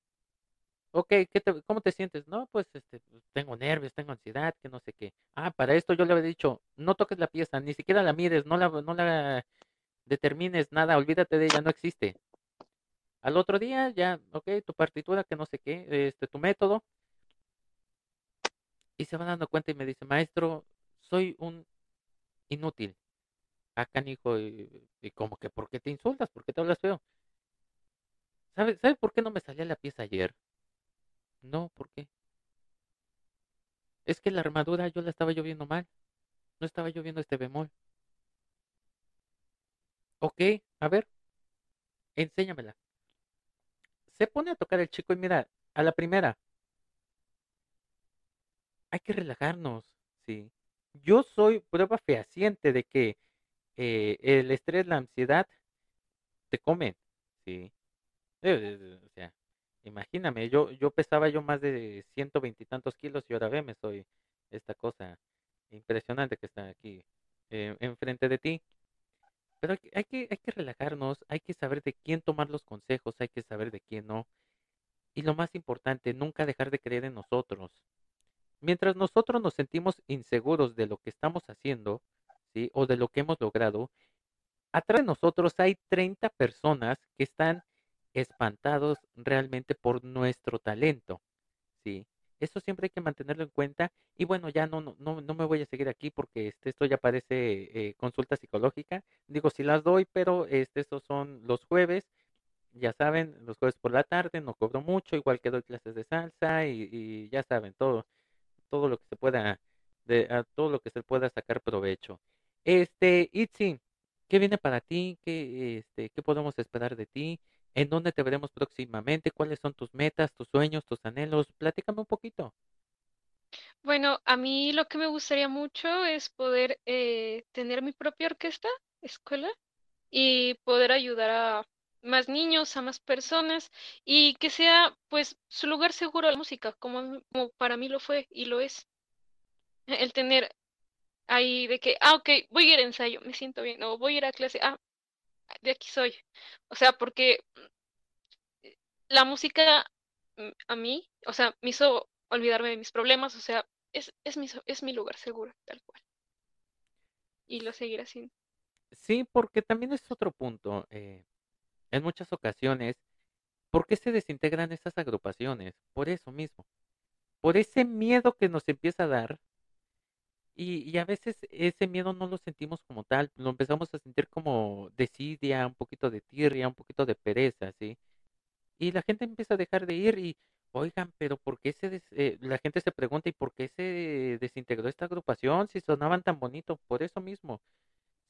Ok, ¿qué ¿cómo te sientes? No, pues este, tengo nervios, tengo ansiedad, que no sé qué. Ah, para esto yo le había dicho, no toques la pieza, ni siquiera la mires, no la, no la determines, nada, olvídate de ella, no existe. Al otro día ya, ok, tu partitura, que no sé qué, este, tu método. Y se va dando cuenta y me dice, maestro, soy un inútil. Acá, hijo, y, y, como que, ¿por qué te insultas? ¿Por qué te hablas feo? ¿Sabe, ¿Sabe por qué no me salía la pieza ayer? No, ¿por qué? Es que la armadura yo la estaba lloviendo mal. No estaba lloviendo este bemol. Ok, a ver, enséñamela. Se pone a tocar el chico y mira, a la primera. Hay que relajarnos, sí. Yo soy prueba fehaciente de que eh, el estrés, la ansiedad, te comen, sí. Eh, Imagíname, yo, yo pesaba yo más de ciento veintitantos kilos y ahora ve, me soy esta cosa impresionante que está aquí eh, enfrente de ti. Pero hay que, hay que relajarnos, hay que saber de quién tomar los consejos, hay que saber de quién no. Y lo más importante, nunca dejar de creer en nosotros. Mientras nosotros nos sentimos inseguros de lo que estamos haciendo, ¿sí? O de lo que hemos logrado, atrás de nosotros hay 30 personas que están espantados realmente por nuestro talento, ¿sí? Eso siempre hay que mantenerlo en cuenta. Y bueno, ya no, no, no me voy a seguir aquí porque este, esto ya parece eh, consulta psicológica. Digo, si las doy, pero este, estos son los jueves. Ya saben, los jueves por la tarde, no cobro mucho, igual que doy clases de salsa y, ya saben, todo, todo lo que se pueda, de, a todo lo que se pueda sacar provecho. Este, Itzi, ¿qué viene para ti? ¿Qué, este, ¿Qué podemos esperar de ti? ¿En dónde te veremos próximamente? ¿Cuáles son tus metas, tus sueños, tus anhelos? Platícame un poquito. Bueno, a mí lo que me gustaría mucho es poder eh, tener mi propia orquesta, escuela, y poder ayudar a más niños, a más personas, y que sea pues su lugar seguro la música, como, para mí lo fue y lo es. El tener ahí de que, ah, ok, voy a ir a ensayo, me siento bien, o voy a ir a clase, ah, de aquí soy. O sea, porque la música mm, a mí, o sea, me hizo olvidarme de mis problemas, o sea, es, es, mi, es mi lugar seguro, tal cual. Y lo seguiré haciendo. Sí, porque también es otro punto. Eh, en muchas ocasiones, ¿por qué se desintegran estas agrupaciones? Por eso mismo. Por ese miedo que nos empieza a dar y, a veces ese miedo no lo sentimos como tal, lo empezamos a sentir como desidia, un poquito de tirria, un poquito de pereza, ¿sí? Y la gente empieza a dejar de ir y, oigan, pero ¿por qué se eh, la gente se pregunta, ¿y por qué se desintegró esta agrupación si sonaban tan bonito? Por eso mismo,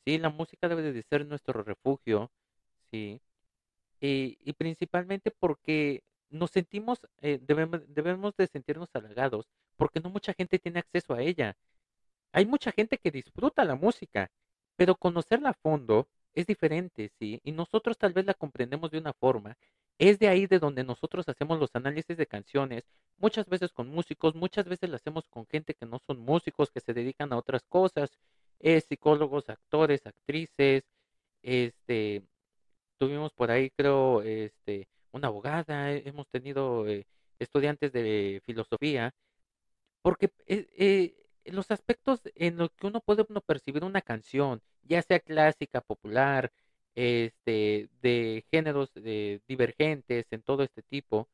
sí, la música debe de ser nuestro refugio, sí, y, principalmente porque nos sentimos, eh, debemos, debemos de sentirnos halagados, porque no mucha gente tiene acceso a ella. Hay mucha gente que disfruta la música, pero conocerla a fondo es diferente, ¿sí? Y nosotros tal vez la comprendemos de una forma. Es de ahí de donde nosotros hacemos los análisis de canciones, muchas veces con músicos, muchas veces lo hacemos con gente que no son músicos, que se dedican a otras cosas, eh, psicólogos, actores, actrices, este, tuvimos por ahí creo, este, una abogada, hemos tenido eh, estudiantes de filosofía, porque eh, eh los aspectos en los que uno puede uno percibir una canción, ya sea clásica, popular, este, de géneros de, divergentes en todo este tipo,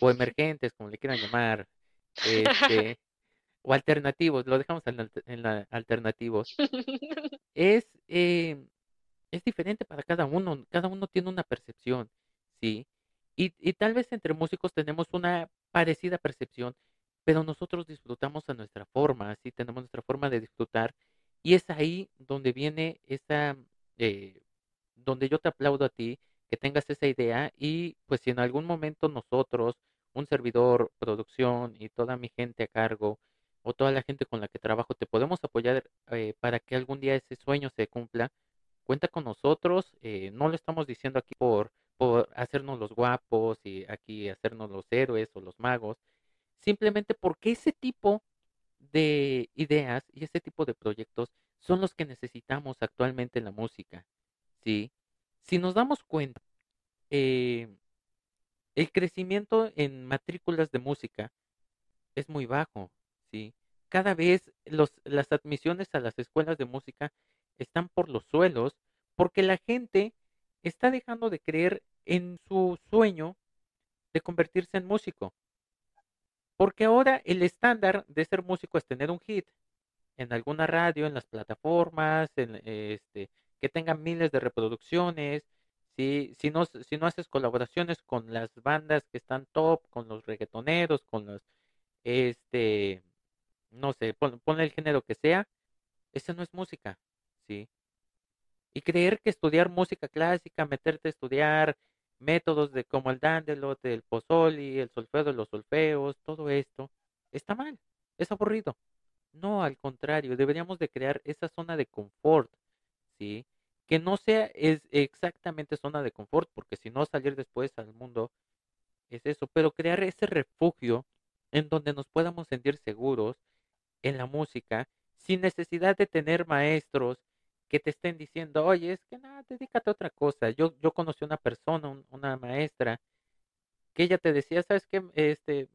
o emergentes, como le quieran llamar, este, o alternativos, lo dejamos en, en la, alternativos, es, eh, es diferente para cada uno, cada uno tiene una percepción, ¿sí? Y, y tal vez entre músicos tenemos una parecida percepción, pero nosotros disfrutamos a nuestra forma, así tenemos nuestra forma de disfrutar, y es ahí donde viene esa, eh, donde yo te aplaudo a ti, que tengas esa idea, y pues si en algún momento nosotros, un servidor, producción y toda mi gente a cargo, o toda la gente con la que trabajo, te podemos apoyar eh, para que algún día ese sueño se cumpla, cuenta con nosotros, eh, no lo estamos diciendo aquí por, por hacernos los guapos y aquí hacernos los héroes o los magos, simplemente porque ese tipo de ideas y ese tipo de proyectos son los que necesitamos actualmente en la música, ¿sí? Si nos damos cuenta, eh, el crecimiento en matrículas de música es muy bajo, ¿sí? Cada vez los, las admisiones a las escuelas de música están por los suelos porque la gente está dejando de creer en su sueño de convertirse en músico. Porque ahora el estándar de ser músico es tener un hit en alguna radio, en las plataformas, en, este, que tengan miles de reproducciones. Si, si, no, si no haces colaboraciones con las bandas que están top, con los reggaetoneros, con los, este, no sé, ponle el género que sea, esa no es música, ¿sí? Y creer que estudiar música clásica, meterte a estudiar métodos de como el dandelot, el pozoli, el solfeo de los solfeos, todo esto, está mal, es aburrido. No, al contrario, deberíamos de crear esa zona de confort, ¿sí? Que no sea es exactamente zona de confort, porque si no salir después al mundo es eso, pero crear ese refugio en donde nos podamos sentir seguros en la música sin necesidad de tener maestros que te estén diciendo, oye, es que nada, dedícate a otra cosa. Yo, yo conocí una persona, una maestra, que ella te decía, ¿sabes qué? Este,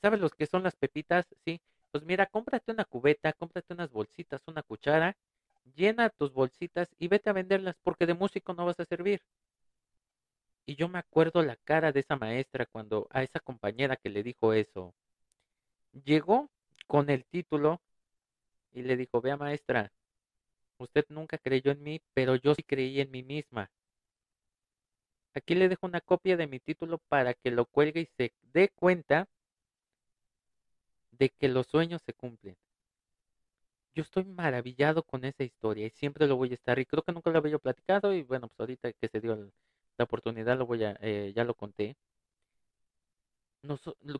¿sabes los que son las pepitas? Sí, pues mira, cómprate una cubeta, cómprate unas bolsitas, una cuchara, llena tus bolsitas y vete a venderlas porque de músico no vas a servir. Y yo me acuerdo la cara de esa maestra cuando a esa compañera que le dijo eso, llegó con el título y le dijo, vea maestra, usted nunca creyó en mí, pero yo sí creí en mí misma. Aquí le dejo una copia de mi título para que lo cuelgue y se dé cuenta de que los sueños se cumplen. Yo estoy maravillado con esa historia y siempre lo voy a estar. Y creo que nunca lo había platicado y bueno, pues ahorita que se dio la oportunidad lo voy a, eh, ya lo conté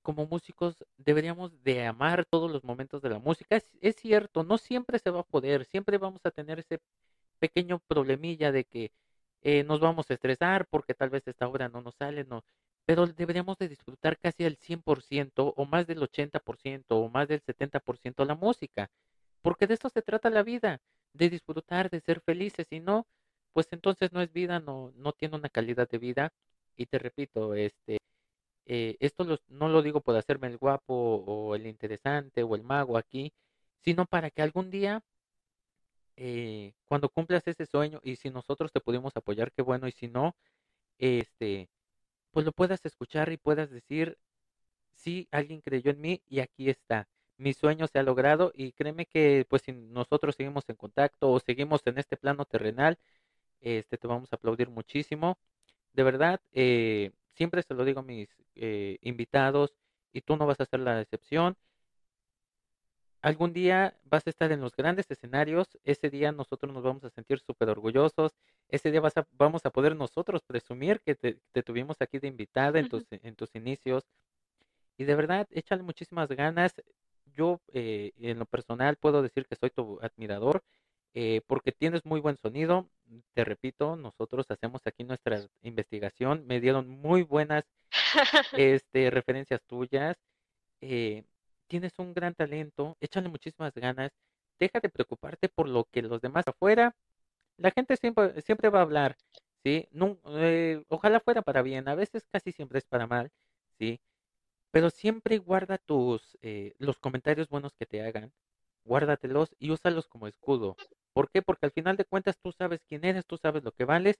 como músicos deberíamos de amar todos los momentos de la música. Es, cierto, no siempre se va a poder, siempre vamos a tener ese pequeño problemilla de que eh, nos vamos a estresar porque tal vez esta obra no nos sale, no, pero deberíamos de disfrutar casi al 100% o más del 80% o más del 70% la música, porque de esto se trata la vida, de disfrutar, de ser felices, y no, pues entonces no es vida, no, no tiene una calidad de vida. Y te repito, este, eh, esto no lo digo por hacerme el guapo o el interesante o el mago aquí, sino para que algún día, eh, cuando cumplas ese sueño y si nosotros te pudimos apoyar, qué bueno, y si no, este, pues lo puedas escuchar y puedas decir, sí, alguien creyó en mí y aquí está. Mi sueño se ha logrado y créeme que pues si nosotros seguimos en contacto o seguimos en este plano terrenal, este te vamos a aplaudir muchísimo. De verdad, eh, siempre se lo digo a mis eh, invitados y tú no vas a ser la excepción. Algún día vas a estar en los grandes escenarios, ese día nosotros nos vamos a sentir súper orgullosos, ese día vas a, vamos a poder nosotros presumir que te, tuvimos aquí de invitada en tus, en tus inicios. Y de verdad, échale muchísimas ganas. Yo eh, en lo personal puedo decir que soy tu admirador eh, porque tienes muy buen sonido. Te repito, nosotros hacemos aquí nuestra investigación. Me dieron muy buenas este, referencias tuyas. Eh, tienes un gran talento. Échale muchísimas ganas. Deja de preocuparte por lo que los demás afuera. La gente siempre, siempre va a hablar. ¿sí? No, eh, ojalá fuera para bien. A veces casi siempre es para mal. ¿sí? Pero siempre guarda tus, los comentarios buenos que te hagan guárdatelos y úsalos como escudo. ¿Por qué? Porque al final de cuentas tú sabes quién eres, tú sabes lo que vales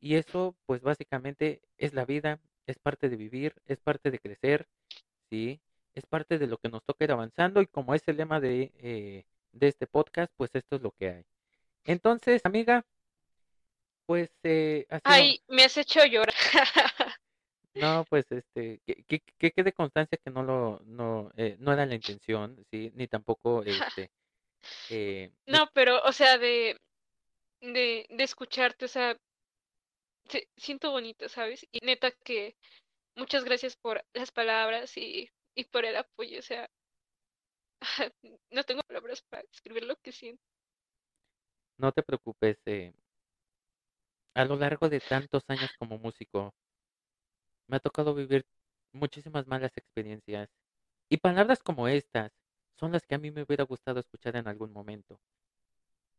y eso pues básicamente es la vida, es parte de vivir, es parte de crecer, ¿sí? es parte de lo que nos toca ir avanzando y como es el lema de, eh, de este podcast, pues esto es lo que hay. Entonces, amiga, pues eh, Ay, me has hecho llorar. No, pues este, que, que, que quede constancia que no lo, no, eh, no era la intención, sí, ni tampoco este, eh, No, pero, o sea, de, de, de escucharte, o sea, se- siento bonito, ¿sabes? Y neta que muchas gracias por las palabras y, y por el apoyo, o sea, no tengo palabras para describir lo que siento. no te preocupes, eh, a lo largo de tantos años como músico, me ha tocado vivir muchísimas malas experiencias y palabras como estas son las que a mí me hubiera gustado escuchar en algún momento.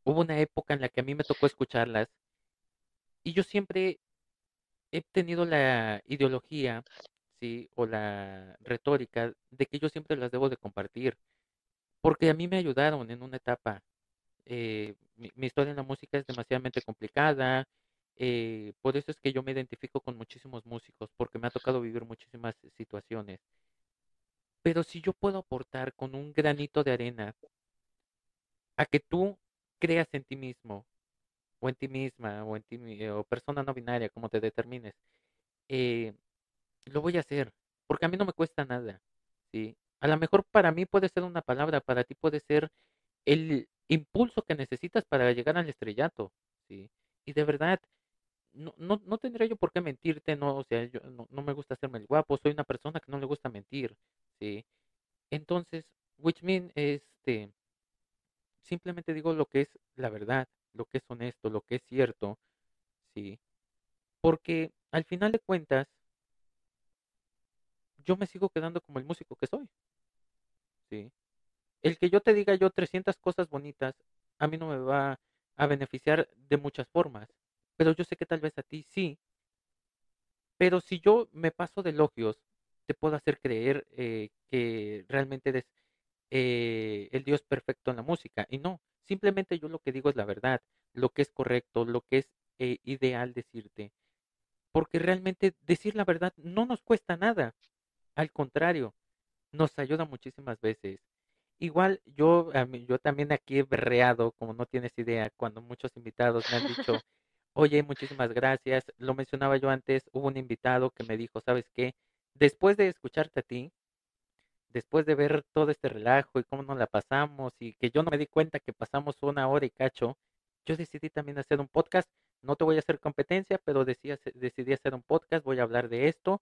Hubo una época en la que a mí me tocó escucharlas y yo siempre he tenido la ideología, sí, o la retórica de que yo siempre las debo de compartir, porque a mí me ayudaron en una etapa. Eh, mi, mi historia en la música es demasiadamente complicada, eh, por eso es que yo me identifico con muchísimos músicos, porque me ha tocado vivir muchísimas situaciones. Pero si yo puedo aportar con un granito de arena a que tú creas en ti mismo, o en ti misma, o en ti, o persona no binaria, como te determines, eh, lo voy a hacer, porque a mí no me cuesta nada, ¿sí? A lo mejor para mí puede ser una palabra, para ti puede ser el impulso que necesitas para llegar al estrellato, ¿sí? Y de verdad, no, no, no tendría yo por qué mentirte, no, o sea, yo no, me gusta hacerme el guapo, soy una persona que no le gusta mentir, ¿sí? Entonces, which mean, este, simplemente digo lo que es la verdad, lo que es honesto, lo que es cierto, ¿sí? Porque al final de cuentas, yo me sigo quedando como el músico que soy, ¿sí? El que yo te diga yo 300 cosas bonitas, a mí no me va a beneficiar de muchas formas, pero yo sé que tal vez a ti sí, pero si yo me paso de elogios, te puedo hacer creer eh, que realmente eres eh, el Dios perfecto en la música, y no, simplemente yo lo que digo es la verdad, lo que es correcto, lo que es eh, ideal decirte, porque realmente decir la verdad no nos cuesta nada, al contrario, nos ayuda muchísimas veces. Igual yo, yo también aquí he berreado, como no tienes idea, cuando muchos invitados me han dicho, oye, muchísimas gracias. Lo mencionaba yo antes, hubo un invitado que me dijo, ¿sabes qué? Después de escucharte a ti, después de ver todo este relajo y cómo nos la pasamos y que yo no me di cuenta que pasamos una hora y cacho, yo decidí también hacer un podcast. No te voy a hacer competencia, pero decidí, decidí hacer un podcast, voy a hablar de esto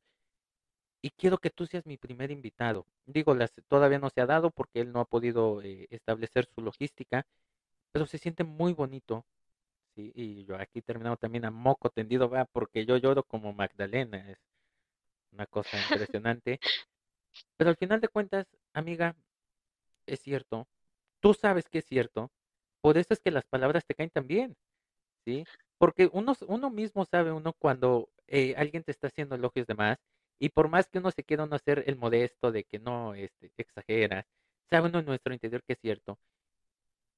y quiero que tú seas mi primer invitado. Digo, las, todavía no se ha dado porque él no ha podido eh, establecer su logística, pero se siente muy bonito. Sí, y yo aquí terminado también a moco tendido, va, porque yo lloro como Magdalena, es una cosa impresionante. Pero al final de cuentas, amiga, es cierto, tú sabes que es cierto, por eso es que las palabras te caen tan bien, ¿sí? Porque uno, uno mismo sabe uno cuando eh, alguien te está haciendo elogios de más, y por más que uno se quiera uno hacer el modesto de que no, este, exagera, sabe uno en nuestro interior que es cierto,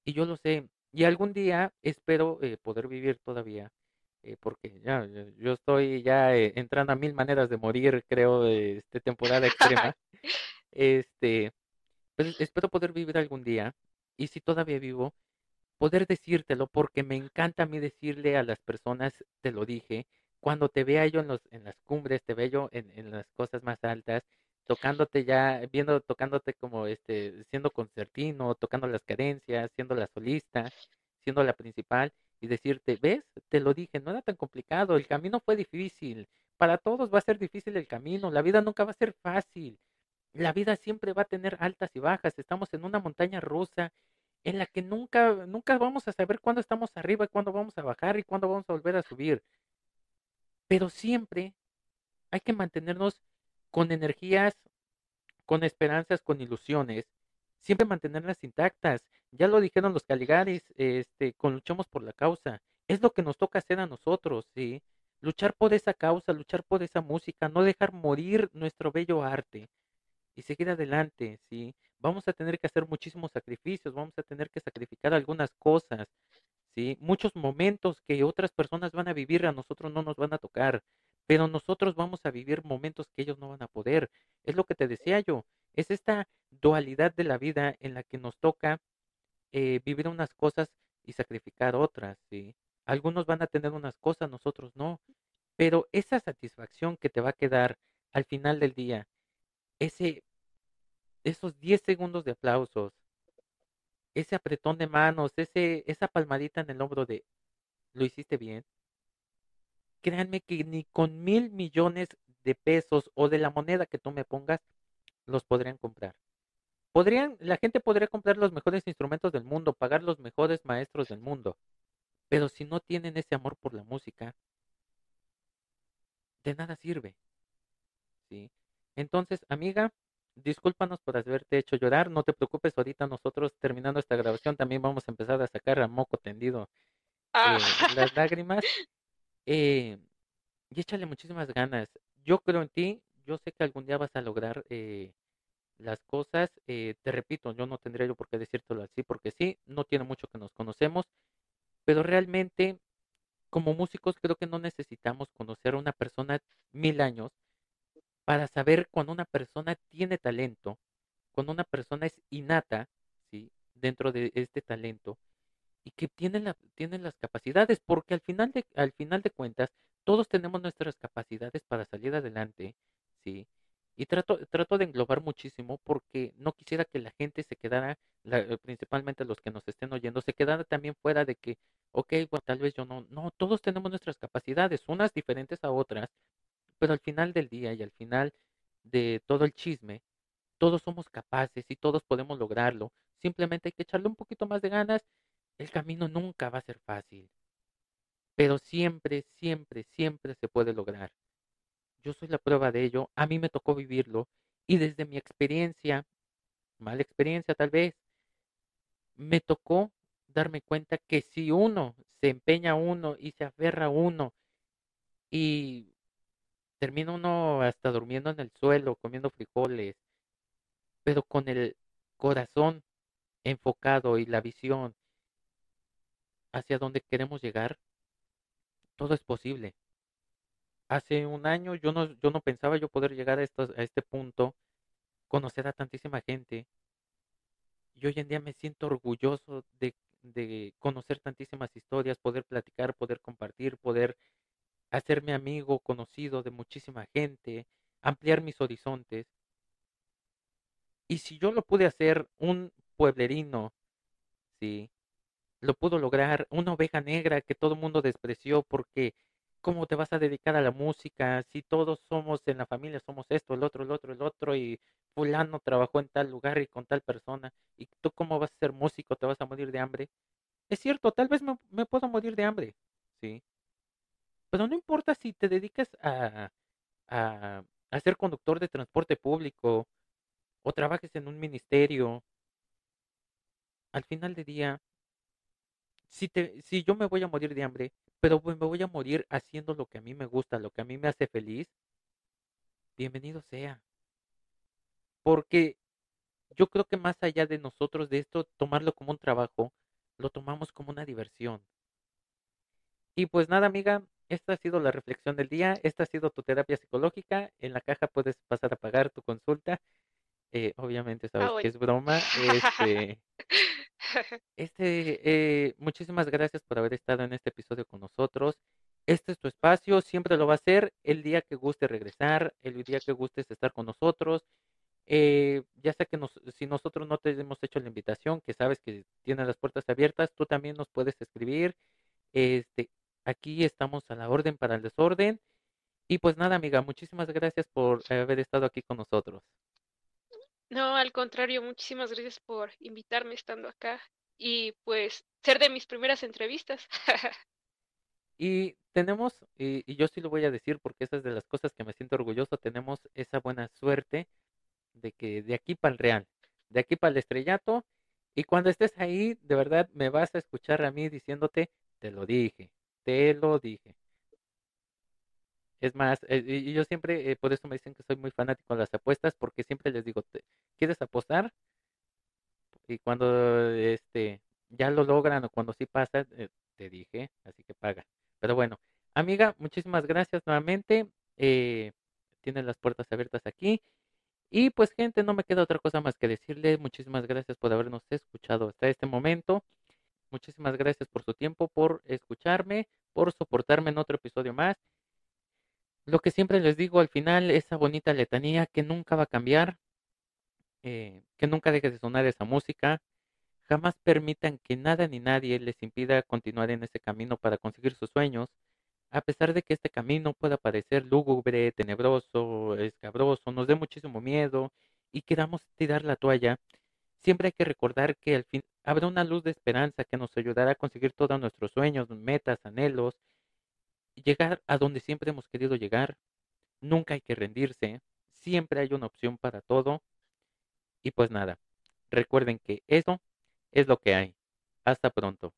y yo lo sé, y algún día espero eh, poder vivir todavía, eh, porque ya, yo estoy ya eh, entrando a mil maneras de morir, creo, eh, este temporada extrema, este, pues espero poder vivir algún día, y si todavía vivo, poder decírtelo, porque me encanta a mí decirle a las personas, te lo dije, cuando te vea yo en los, en las cumbres, te vea yo en, en las cosas más altas, tocándote ya, viendo, tocándote como este, siendo concertino, tocando las cadencias, siendo la solista, siendo la principal, y decirte, ves, te lo dije, no era tan complicado, el camino fue difícil, para todos va a ser difícil el camino, la vida nunca va a ser fácil, la vida siempre va a tener altas y bajas, estamos en una montaña rusa en la que nunca, nunca vamos a saber cuándo estamos arriba y cuándo vamos a bajar y cuándo vamos a volver a subir. Pero siempre hay que mantenernos con energías, con esperanzas, con ilusiones, siempre mantenerlas intactas. Ya lo dijeron los Caligaris, este, con luchamos por la causa. Es lo que nos toca hacer a nosotros, ¿sí? Luchar por esa causa, luchar por esa música, no dejar morir nuestro bello arte y seguir adelante, ¿sí? Vamos a tener que hacer muchísimos sacrificios, vamos a tener que sacrificar algunas cosas, ¿sí? Muchos momentos que otras personas van a vivir a nosotros no nos van a tocar, pero nosotros vamos a vivir momentos que ellos no van a poder. Es lo que te decía yo, Es esta dualidad de la vida en la que nos toca eh, vivir unas cosas y sacrificar otras. Algunos van a tener unas cosas, nosotros no. Pero esa satisfacción que te va a quedar al final del día, ese, esos 10 segundos de aplausos, ese apretón de manos, ese, esa palmadita en el hombro de lo hiciste bien. Créanme que ni con mil millones de pesos o de la moneda que tú me pongas, los podrían comprar. Podrían, la gente podría comprar los mejores instrumentos del mundo, pagar los mejores maestros del mundo, pero si no tienen ese amor por la música, de nada sirve. ¿Sí? Entonces, amiga, discúlpanos por haberte hecho llorar, no te preocupes, ahorita nosotros terminando esta grabación también vamos a empezar a sacar a moco tendido Ah. eh, las lágrimas. Eh, y échale muchísimas ganas. Yo creo en ti, yo sé que algún día vas a lograr eh, las cosas. eh, te repito, yo no tendría yo por qué decírtelo así, porque sí, no tiene mucho que nos conocemos, pero realmente como músicos creo que no necesitamos conocer a una persona mil años para saber cuando una persona tiene talento, cuando una persona es innata, ¿sí? Dentro de este talento y que tienen, la, tienen las capacidades, porque al final, de, al final de cuentas, todos tenemos nuestras capacidades para salir adelante, ¿sí? Y trato, trato de englobar muchísimo porque no quisiera que la gente se quedara, eh, principalmente los que nos estén oyendo, se quedara también fuera de que, ok, bueno, tal vez yo no, no, todos tenemos nuestras capacidades, unas diferentes a otras, pero al final del día y al final de todo el chisme, todos somos capaces y todos podemos lograrlo. Simplemente hay que echarle un poquito más de ganas. El camino nunca va a ser fácil, pero siempre, siempre, siempre se puede lograr. Yo soy la prueba de ello. A mí me tocó vivirlo y desde mi experiencia, mala experiencia tal vez, me tocó darme cuenta que si uno se empeña uno y se aferra uno y termina uno hasta durmiendo en el suelo, comiendo frijoles, pero con el corazón enfocado y la visión hacia donde queremos llegar, todo es posible. Hace un año yo no, yo no pensaba yo poder llegar a, estos, a este punto, conocer a tantísima gente. Y hoy en día me siento orgulloso de, de conocer tantísimas historias, poder platicar, poder compartir, poder hacerme amigo, conocido de muchísima gente, ampliar mis horizontes. Y si yo lo pude hacer, un pueblerino, sí, lo pudo lograr, una oveja negra que todo el mundo despreció porque ¿cómo te vas a dedicar a la música si todos somos en la familia, somos esto, el otro, el otro, el otro y fulano trabajó en tal lugar y con tal persona y tú cómo vas a ser músico, te vas a morir de hambre? Es cierto, tal vez me, me puedo morir de hambre, sí, pero no importa si te dedicas a, a, a ser conductor de transporte público o trabajes en un ministerio, al final del día, si, te, si yo me voy a morir de hambre, pero me voy a morir haciendo lo que a mí me gusta, lo que a mí me hace feliz, bienvenido sea. Porque yo creo que más allá de nosotros, de esto, tomarlo como un trabajo, lo tomamos como una diversión. Y pues nada, amiga, esta ha sido la reflexión del día, esta ha sido tu terapia psicológica, en la caja puedes pasar a pagar tu consulta. Eh, obviamente sabes Ah, que es broma. Este, este, eh, muchísimas gracias por haber estado en este episodio con nosotros. Este es tu espacio, siempre lo va a ser el día que guste regresar, el día que gustes estar con nosotros. Eh, ya sea que nos, si nosotros no te hemos hecho la invitación, que sabes que tienes las puertas abiertas, tú también nos puedes escribir. Este, aquí estamos a la orden para el desorden. Y pues nada, amiga, muchísimas gracias por haber estado aquí con nosotros. No, al contrario, muchísimas gracias por invitarme estando acá y pues ser de mis primeras entrevistas. Y tenemos, y, y yo sí lo voy a decir porque esa es de las cosas que me siento orgulloso, tenemos esa buena suerte de que de aquí para el real, de aquí para el estrellato, y cuando estés ahí, de verdad me vas a escuchar a mí diciéndote, te lo dije, te lo dije. Es más, eh, y yo siempre, eh, por eso me dicen que soy muy fanático de las apuestas, porque siempre les digo, "Te- ¿quieres apostar? Y cuando este ya lo logran o cuando sí pasa, eh, te dije, así que paga. Pero bueno, amiga, muchísimas gracias nuevamente. Tienes las puertas abiertas aquí. Y pues gente, no me queda otra cosa más que decirle muchísimas gracias por habernos escuchado hasta este momento. Muchísimas gracias por su tiempo, por escucharme, por soportarme en otro episodio más. Lo que siempre les digo al final, esa bonita letanía que nunca va a cambiar, eh, que nunca deje de sonar esa música. Jamás permitan que nada ni nadie les impida continuar en ese camino para conseguir sus sueños, a pesar de que este camino pueda parecer lúgubre, tenebroso, escabroso, nos dé muchísimo miedo y queramos tirar la toalla. Siempre hay que recordar que al fin habrá una luz de esperanza que nos ayudará a conseguir todos nuestros sueños, metas, anhelos, llegar a donde siempre hemos querido llegar. Nunca hay que rendirse, siempre hay una opción para todo. Y pues nada, recuerden que eso es lo que hay. Hasta pronto.